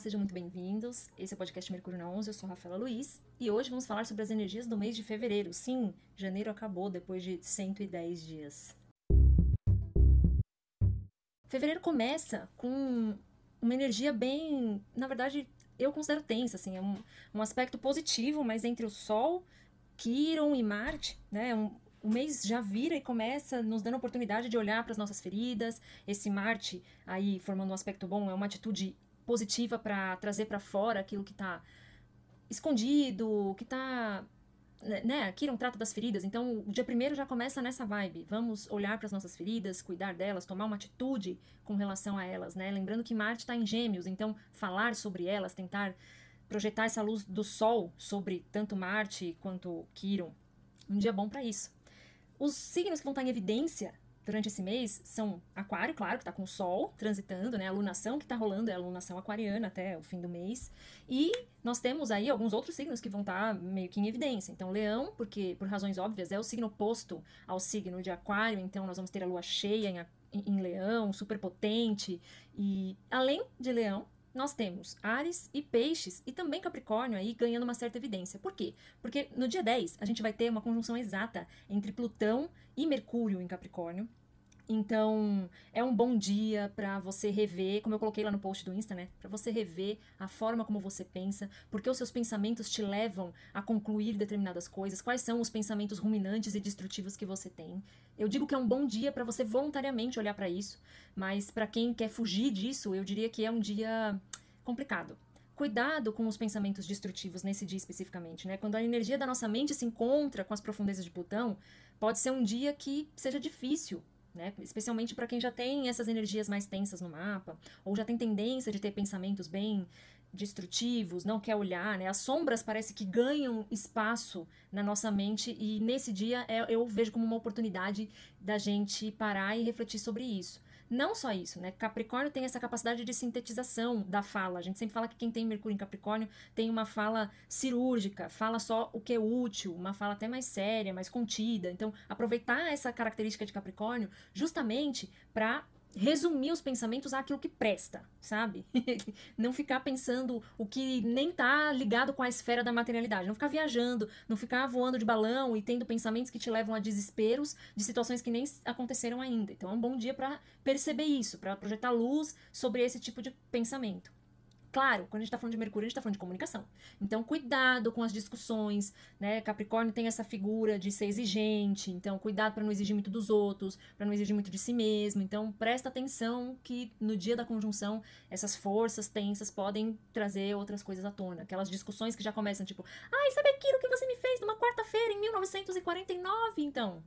sejam muito bem-vindos. Esse é o podcast Mercúrio na 11, eu sou Rafaela Luiz e hoje vamos falar sobre as energias do mês de fevereiro. Sim, janeiro acabou depois de 110 dias. Fevereiro começa com uma energia bem, na verdade, eu considero tensa, assim, é um, um aspecto positivo, mas entre o Sol, Quiron e Marte, né, um, o mês já vira e começa nos dando a oportunidade de olhar para as nossas feridas. Esse Marte aí formando um aspecto bom é uma atitude positiva para trazer para fora aquilo que está escondido, que está né, né, aqui não trata das feridas, então o dia primeiro já começa nessa vibe. Vamos olhar para as nossas feridas, cuidar delas, tomar uma atitude com relação a elas, né? Lembrando que Marte está em Gêmeos, então falar sobre elas, tentar projetar essa luz do Sol sobre tanto Marte quanto Quiron. Um dia bom para isso. Os signos que vão estar em evidência durante esse mês são Aquário, claro, que está com o Sol transitando, né? A lunação que está rolando é a lunação aquariana até o fim do mês. E nós temos aí alguns outros signos que vão estar tá meio que em evidência. Então, Leão, porque por razões óbvias é o signo oposto ao signo de Aquário, então nós vamos ter a lua cheia em, em Leão, super potente. E além de Leão, nós temos Ares e Peixes e também Capricórnio aí ganhando uma certa evidência. Por quê? Porque no dia 10 a gente vai ter uma conjunção exata entre Plutão e Mercúrio em Capricórnio. Então, é um bom dia para você rever, como eu coloquei lá no post do Insta, né? Para você rever a forma como você pensa, porque os seus pensamentos te levam a concluir determinadas coisas, quais são os pensamentos ruminantes e destrutivos que você tem. Eu digo que é um bom dia para você voluntariamente olhar para isso, mas para quem quer fugir disso, eu diria que é um dia complicado cuidado com os pensamentos destrutivos nesse dia especificamente, né? Quando a energia da nossa mente se encontra com as profundezas de Plutão, pode ser um dia que seja difícil né? Especialmente para quem já tem essas energias mais tensas no mapa, ou já tem tendência de ter pensamentos bem destrutivos, não quer olhar, né? As sombras parece que ganham espaço na nossa mente e nesse dia é, eu vejo como uma oportunidade da gente parar e refletir sobre isso. Não só isso, né? Capricórnio tem essa capacidade de sintetização da fala. A gente sempre fala que quem tem Mercúrio em Capricórnio tem uma fala cirúrgica, fala só o que é útil, uma fala até mais séria, mais contida. Então, aproveitar essa característica de Capricórnio justamente para resumir os pensamentos àquilo que presta, sabe? não ficar pensando o que nem tá ligado com a esfera da materialidade, não ficar viajando, não ficar voando de balão e tendo pensamentos que te levam a desesperos de situações que nem aconteceram ainda. Então é um bom dia para perceber isso, para projetar luz sobre esse tipo de pensamento. Claro, quando a gente está falando de Mercúrio, a gente está falando de comunicação. Então, cuidado com as discussões, né? Capricórnio tem essa figura de ser exigente, então cuidado para não exigir muito dos outros, para não exigir muito de si mesmo. Então, presta atenção que no dia da conjunção, essas forças tensas podem trazer outras coisas à tona. Aquelas discussões que já começam, tipo, ai, sabe aquilo que você me fez numa quarta-feira em 1949? Então,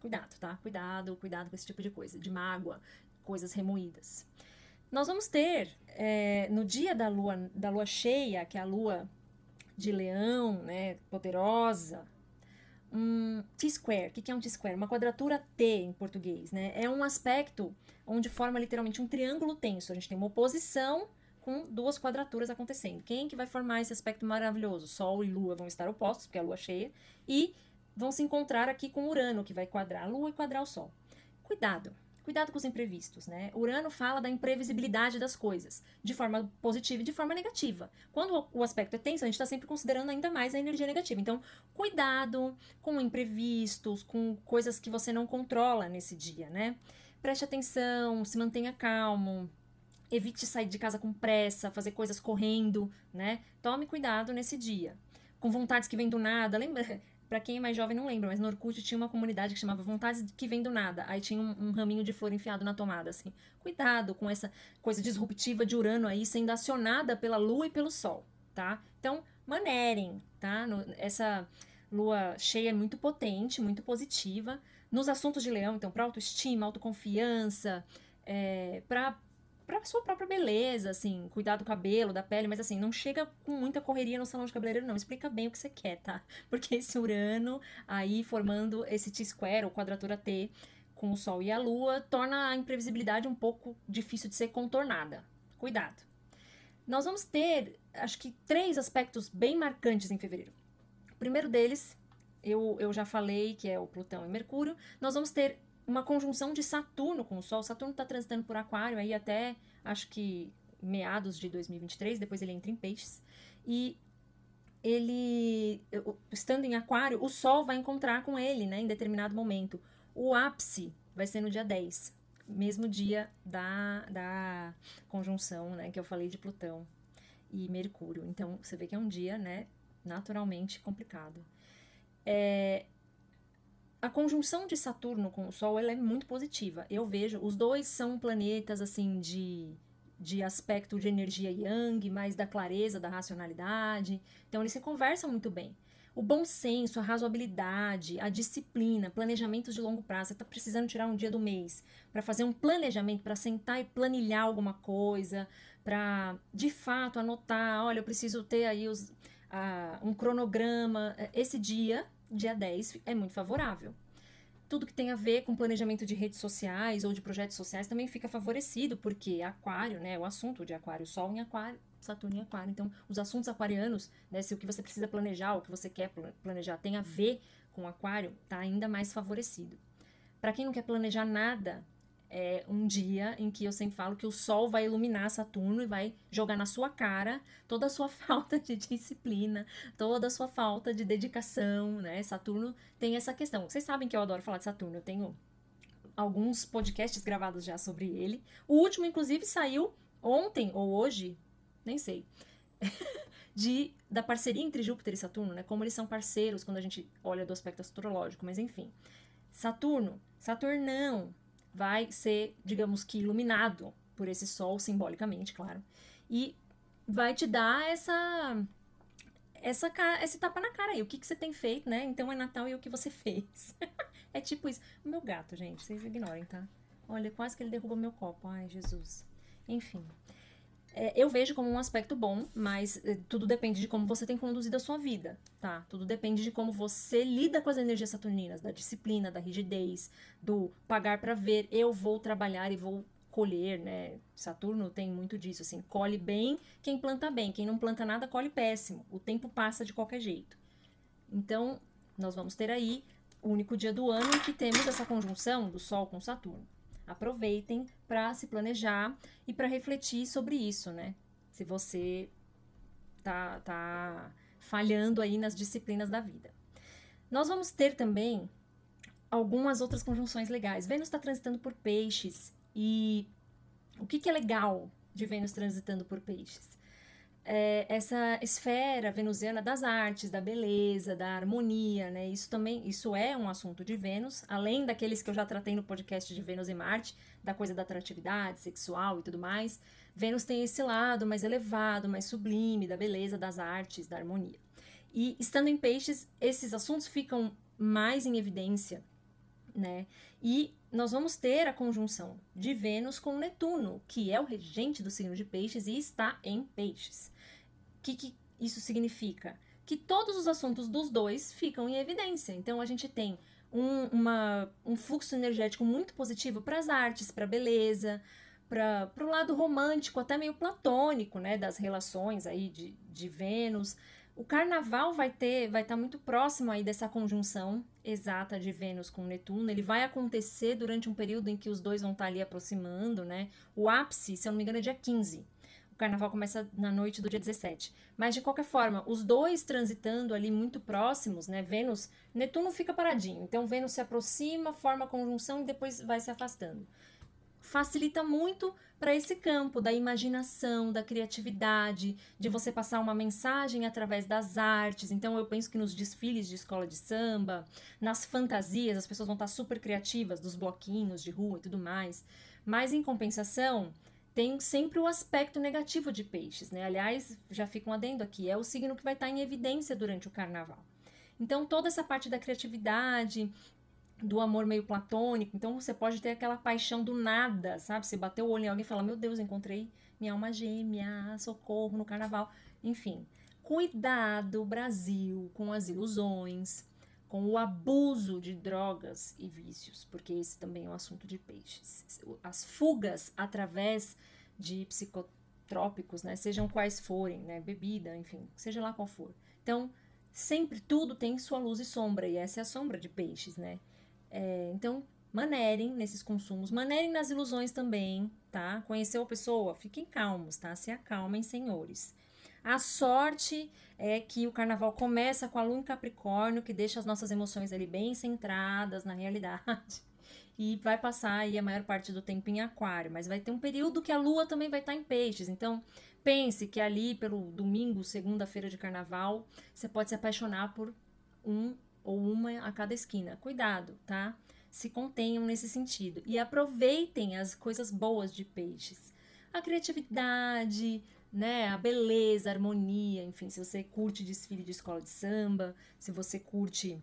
cuidado, tá? Cuidado, cuidado com esse tipo de coisa, de mágoa, coisas remoídas. Nós vamos ter é, no dia da lua, da lua cheia, que é a lua de leão, né, poderosa, um T-square. O que é um T-square? Uma quadratura T em português, né? É um aspecto onde forma literalmente um triângulo tenso. A gente tem uma oposição com duas quadraturas acontecendo. Quem que vai formar esse aspecto maravilhoso? Sol e Lua vão estar opostos, porque é a Lua cheia, e vão se encontrar aqui com Urano, que vai quadrar a Lua e quadrar o Sol. Cuidado, Cuidado com os imprevistos, né? Urano fala da imprevisibilidade das coisas, de forma positiva e de forma negativa. Quando o aspecto é tenso, a gente está sempre considerando ainda mais a energia negativa. Então, cuidado com imprevistos, com coisas que você não controla nesse dia, né? Preste atenção, se mantenha calmo, evite sair de casa com pressa, fazer coisas correndo, né? Tome cuidado nesse dia. Com vontades que vêm do nada, lembra? Para quem é mais jovem não lembra, mas no Orkut tinha uma comunidade que chamava Vontades que Vem do Nada. Aí tinha um, um, raminho de flor enfiado na tomada, assim. Cuidado com essa coisa disruptiva de Urano aí sendo acionada pela Lua e pelo Sol, tá? Então, manerem, tá? No, essa lua cheia é muito potente, muito positiva. Nos assuntos de leão, então, para autoestima, autoconfiança, é, para pra sua própria beleza, assim, cuidar do cabelo, da pele, mas assim, não chega com muita correria no salão de cabeleireiro, não. Explica bem o que você quer, tá? Porque esse Urano aí formando esse T-square, ou quadratura T, com o Sol e a Lua, torna a imprevisibilidade um pouco difícil de ser contornada. Cuidado. Nós vamos ter, acho que, três aspectos bem marcantes em fevereiro. O primeiro deles, eu, eu já falei, que é o Plutão e Mercúrio. Nós vamos ter uma conjunção de Saturno com o Sol. Saturno está transitando por Aquário aí até acho que meados de 2023, depois ele entra em peixes. E ele, estando em aquário, o Sol vai encontrar com ele, né, em determinado momento. O ápice vai ser no dia 10, mesmo dia da, da conjunção, né, que eu falei de Plutão e Mercúrio. Então, você vê que é um dia, né, naturalmente complicado. É, a conjunção de Saturno com o Sol ela é muito positiva. Eu vejo, os dois são planetas assim de, de aspecto de energia yang, mais da clareza, da racionalidade. Então eles se conversam muito bem. O bom senso, a razoabilidade, a disciplina, planejamentos de longo prazo. Você está precisando tirar um dia do mês para fazer um planejamento, para sentar e planilhar alguma coisa, para de fato anotar: olha, eu preciso ter aí os, um cronograma. Esse dia dia 10 é muito favorável. Tudo que tem a ver com planejamento de redes sociais ou de projetos sociais também fica favorecido, porque aquário, né, o assunto de aquário, Sol em aquário, Saturno em aquário. Então, os assuntos aquarianos, né, se o que você precisa planejar, o que você quer planejar tem a ver com aquário, tá ainda mais favorecido. Para quem não quer planejar nada, é um dia em que eu sempre falo que o Sol vai iluminar Saturno e vai jogar na sua cara toda a sua falta de disciplina, toda a sua falta de dedicação, né? Saturno tem essa questão. Vocês sabem que eu adoro falar de Saturno, eu tenho alguns podcasts gravados já sobre ele. O último, inclusive, saiu ontem ou hoje, nem sei. de da parceria entre Júpiter e Saturno, né? Como eles são parceiros quando a gente olha do aspecto astrológico, mas enfim. Saturno, Saturnão, vai ser, digamos que, iluminado por esse sol, simbolicamente, claro. E vai te dar essa essa esse tapa na cara aí, o que, que você tem feito, né? Então é Natal e o que você fez. é tipo isso. Meu gato, gente, vocês ignorem, tá? Olha, quase que ele derrubou meu copo. Ai, Jesus. Enfim. É, eu vejo como um aspecto bom, mas é, tudo depende de como você tem conduzido a sua vida, tá? Tudo depende de como você lida com as energias saturninas, da disciplina, da rigidez, do pagar para ver, eu vou trabalhar e vou colher, né? Saturno tem muito disso, assim, colhe bem quem planta bem, quem não planta nada colhe péssimo. O tempo passa de qualquer jeito. Então, nós vamos ter aí o único dia do ano em que temos essa conjunção do Sol com Saturno aproveitem para se planejar e para refletir sobre isso, né? Se você tá, tá falhando aí nas disciplinas da vida. Nós vamos ter também algumas outras conjunções legais. Vênus está transitando por peixes e o que, que é legal de Vênus transitando por peixes? É, essa esfera venusiana das artes, da beleza, da harmonia, né? Isso também, isso é um assunto de Vênus, além daqueles que eu já tratei no podcast de Vênus e Marte, da coisa da atratividade sexual e tudo mais. Vênus tem esse lado mais elevado, mais sublime, da beleza, das artes, da harmonia. E estando em peixes, esses assuntos ficam mais em evidência, né? E nós vamos ter a conjunção de Vênus com Netuno, que é o regente do signo de Peixes e está em Peixes. O que, que isso significa? Que todos os assuntos dos dois ficam em evidência. Então a gente tem um, uma, um fluxo energético muito positivo para as artes, para a beleza, para o lado romântico, até meio platônico, né, das relações aí de, de Vênus. O carnaval vai ter, vai estar tá muito próximo aí dessa conjunção exata de Vênus com Netuno. Ele vai acontecer durante um período em que os dois vão estar tá ali aproximando, né? O ápice, se eu não me engano, é dia 15. O carnaval começa na noite do dia 17. Mas de qualquer forma, os dois transitando ali muito próximos, né? Vênus, Netuno fica paradinho. Então Vênus se aproxima, forma a conjunção e depois vai se afastando facilita muito para esse campo da imaginação, da criatividade, de você passar uma mensagem através das artes. Então eu penso que nos desfiles de escola de samba, nas fantasias, as pessoas vão estar super criativas, dos bloquinhos de rua e tudo mais. Mas em compensação, tem sempre o aspecto negativo de peixes, né? Aliás, já fica um adendo aqui, é o signo que vai estar em evidência durante o carnaval. Então, toda essa parte da criatividade, do amor meio platônico. Então você pode ter aquela paixão do nada, sabe? Você bateu o olho em alguém e fala: Meu Deus, encontrei minha alma gêmea, socorro no carnaval. Enfim, cuidado, Brasil, com as ilusões, com o abuso de drogas e vícios, porque esse também é um assunto de peixes. As fugas através de psicotrópicos, né? Sejam quais forem, né? Bebida, enfim, seja lá qual for. Então, sempre tudo tem sua luz e sombra, e essa é a sombra de peixes, né? É, então, manerem nesses consumos, manerem nas ilusões também, tá? Conheceu a pessoa? Fiquem calmos, tá? Se acalmem, senhores. A sorte é que o carnaval começa com a lua em Capricórnio, que deixa as nossas emoções ali bem centradas na realidade. E vai passar aí a maior parte do tempo em Aquário, mas vai ter um período que a lua também vai estar em Peixes. Então, pense que ali pelo domingo, segunda-feira de carnaval, você pode se apaixonar por um ou uma a cada esquina. Cuidado, tá? Se contenham nesse sentido e aproveitem as coisas boas de Peixes. A criatividade, né, a beleza, a harmonia, enfim, se você curte desfile de escola de samba, se você curte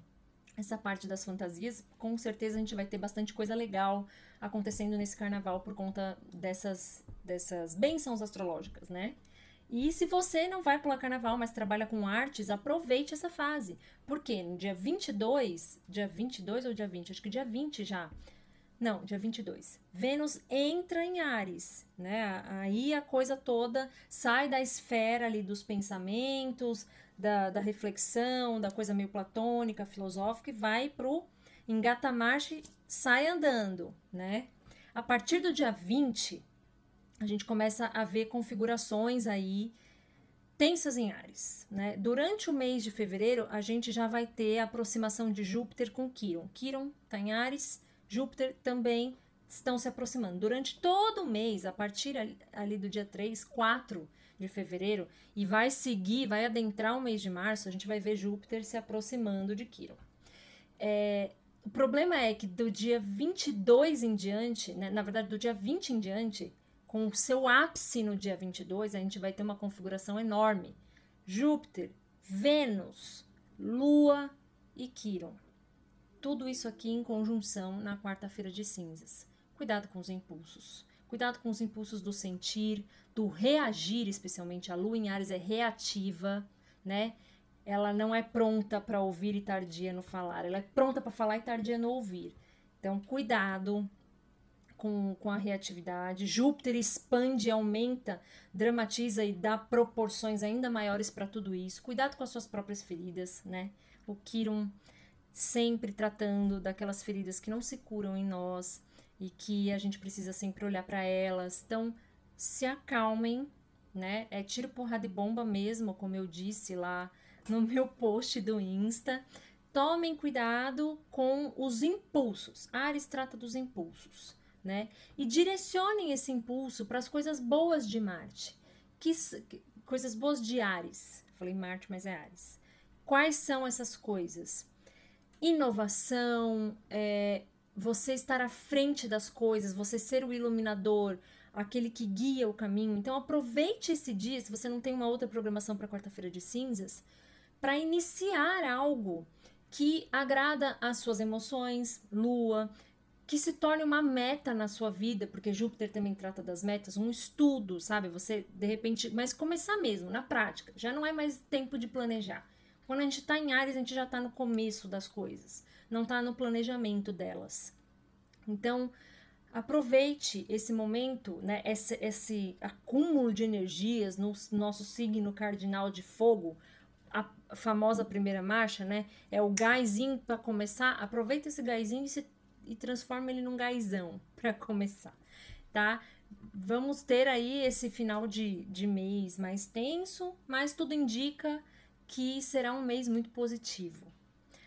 essa parte das fantasias, com certeza a gente vai ter bastante coisa legal acontecendo nesse carnaval por conta dessas dessas bênçãos astrológicas, né? E se você não vai pular carnaval, mas trabalha com artes, aproveite essa fase. Porque no dia 22, dia 22 ou dia 20, acho que dia 20 já, não, dia 22. Vênus entra em Ares, né? Aí a coisa toda sai da esfera ali dos pensamentos, da, da reflexão, da coisa meio platônica, filosófica, e vai pro engata marcha e sai andando, né? A partir do dia 20, a gente começa a ver configurações aí tensas em Ares, né? Durante o mês de fevereiro, a gente já vai ter a aproximação de Júpiter com Quiron. Quiron tá em Ares, Júpiter também estão se aproximando. Durante todo o mês, a partir ali do dia 3, 4 de fevereiro, e vai seguir, vai adentrar o mês de março, a gente vai ver Júpiter se aproximando de Quiron. É, o problema é que do dia 22 em diante, né, na verdade do dia 20 em diante, com o seu ápice no dia 22, a gente vai ter uma configuração enorme. Júpiter, Vênus, Lua e Quiron tudo isso aqui em conjunção na quarta-feira de cinzas. Cuidado com os impulsos. Cuidado com os impulsos do sentir, do reagir, especialmente. A lua em Ares é reativa, né? Ela não é pronta para ouvir e tardia no falar. Ela é pronta para falar e tardia no ouvir. Então, cuidado com, com a reatividade. Júpiter expande, aumenta, dramatiza e dá proporções ainda maiores para tudo isso. Cuidado com as suas próprias feridas, né? O Kiron sempre tratando daquelas feridas que não se curam em nós e que a gente precisa sempre olhar para elas. Então, se acalmem, né? É tiro, porrada e bomba mesmo, como eu disse lá no meu post do Insta. Tomem cuidado com os impulsos. Ares trata dos impulsos, né? E direcionem esse impulso para as coisas boas de Marte. Que, que, coisas boas de Ares. Falei Marte, mas é Ares. Quais são essas coisas? inovação, é, você estar à frente das coisas, você ser o iluminador, aquele que guia o caminho. Então aproveite esse dia, se você não tem uma outra programação para quarta-feira de cinzas, para iniciar algo que agrada às suas emoções, lua, que se torne uma meta na sua vida, porque Júpiter também trata das metas, um estudo, sabe? Você de repente, mas começar mesmo, na prática. Já não é mais tempo de planejar quando a gente está em Ares, a gente já está no começo das coisas, não está no planejamento delas. Então, aproveite esse momento, né, esse, esse acúmulo de energias no nosso signo cardinal de fogo, a famosa primeira marcha, né? É o gásinho para começar. Aproveita esse gásinho e, se, e transforma ele num gásão para começar, tá? Vamos ter aí esse final de, de mês mais tenso, mas tudo indica que será um mês muito positivo.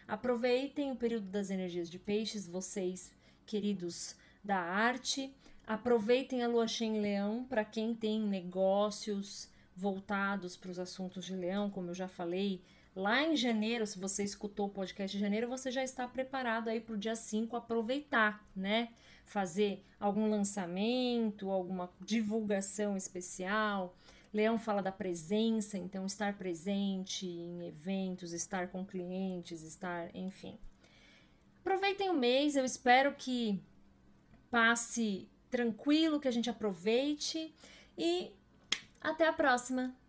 Aproveitem o período das energias de peixes, vocês, queridos da arte. Aproveitem a lua cheia em leão para quem tem negócios voltados para os assuntos de leão, como eu já falei. Lá em janeiro, se você escutou o podcast de janeiro, você já está preparado aí para o dia 5 aproveitar, né? Fazer algum lançamento, alguma divulgação especial, Leão fala da presença, então estar presente em eventos, estar com clientes, estar, enfim. Aproveitem o mês, eu espero que passe tranquilo, que a gente aproveite e até a próxima!